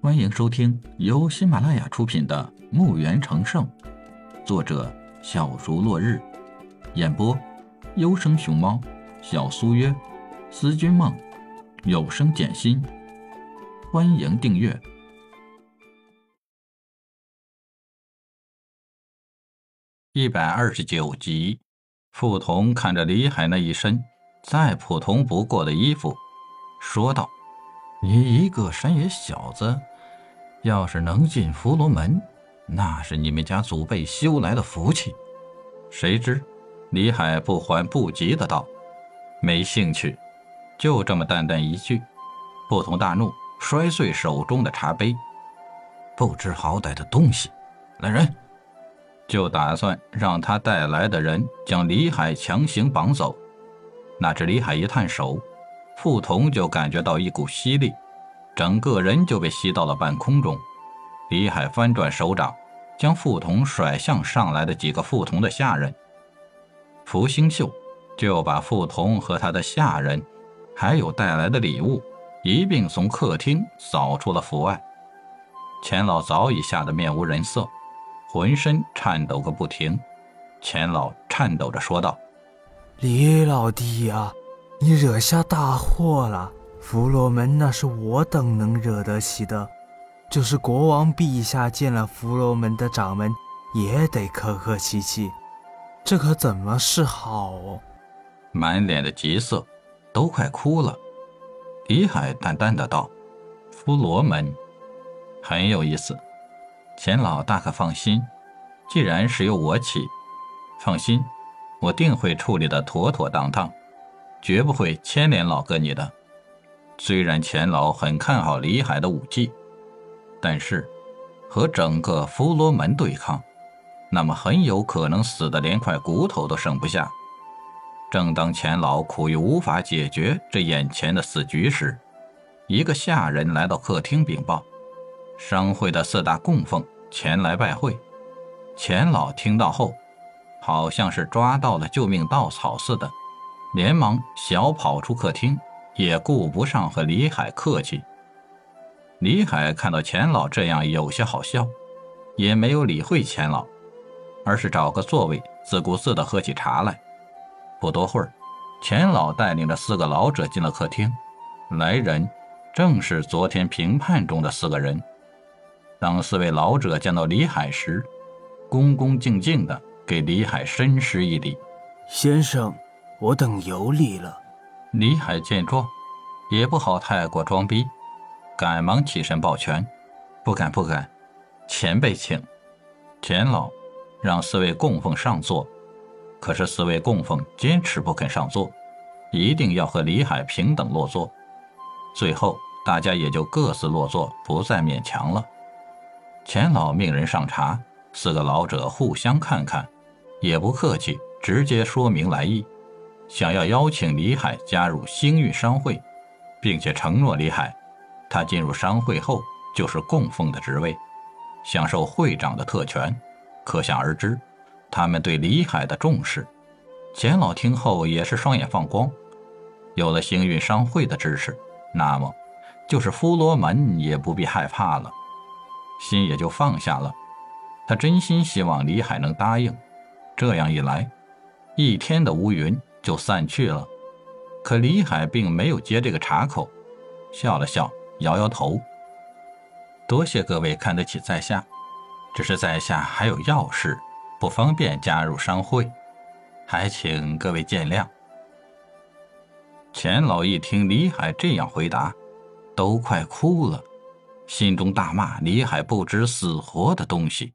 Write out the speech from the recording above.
欢迎收听由喜马拉雅出品的《墓园成圣》，作者小竹落日，演播优生熊猫、小苏约、思君梦、有声简心。欢迎订阅一百二十九集。傅彤看着李海那一身再普通不过的衣服，说道。你一个山野小子，要是能进佛罗门，那是你们家祖辈修来的福气。谁知，李海不缓不急的道：“没兴趣。”就这么淡淡一句，不同大怒，摔碎手中的茶杯。不知好歹的东西，来人！就打算让他带来的人将李海强行绑走。哪知李海一探手。傅彤就感觉到一股吸力，整个人就被吸到了半空中。李海翻转手掌，将傅彤甩向上来的几个傅彤的下人。福星秀就把傅彤和他的下人，还有带来的礼物，一并从客厅扫出了府外。钱老早已吓得面无人色，浑身颤抖个不停。钱老颤抖着说道：“李老弟呀。”你惹下大祸了！弗罗门那是我等能惹得起的，就是国王陛下见了弗罗门的掌门，也得客客气气，这可怎么是好？满脸的急色，都快哭了。李海淡淡的道：“弗罗门，很有意思。钱老大可放心，既然是由我起，放心，我定会处理的妥妥当当。”绝不会牵连老哥你的。虽然钱老很看好李海的武技，但是和整个弗罗门对抗，那么很有可能死的连块骨头都剩不下。正当钱老苦于无法解决这眼前的死局时，一个下人来到客厅禀报：商会的四大供奉前来拜会。钱老听到后，好像是抓到了救命稻草似的。连忙小跑出客厅，也顾不上和李海客气。李海看到钱老这样，有些好笑，也没有理会钱老，而是找个座位，自顾自地喝起茶来。不多会儿，钱老带领着四个老者进了客厅，来人正是昨天评判中的四个人。当四位老者见到李海时，恭恭敬敬地给李海深施一礼：“先生。”我等有礼了。李海见状，也不好太过装逼，赶忙起身抱拳：“不敢不敢，前辈请。”钱老让四位供奉上座，可是四位供奉坚持不肯上座，一定要和李海平等落座。最后大家也就各自落座，不再勉强了。钱老命人上茶，四个老者互相看看，也不客气，直接说明来意。想要邀请李海加入星运商会，并且承诺李海，他进入商会后就是供奉的职位，享受会长的特权。可想而知，他们对李海的重视。钱老听后也是双眼放光，有了星运商会的支持，那么就是弗罗门也不必害怕了，心也就放下了。他真心希望李海能答应，这样一来，一天的乌云。就散去了，可李海并没有接这个茬口，笑了笑，摇摇头。多谢各位看得起在下，只是在下还有要事，不方便加入商会，还请各位见谅。钱老一听李海这样回答，都快哭了，心中大骂李海不知死活的东西。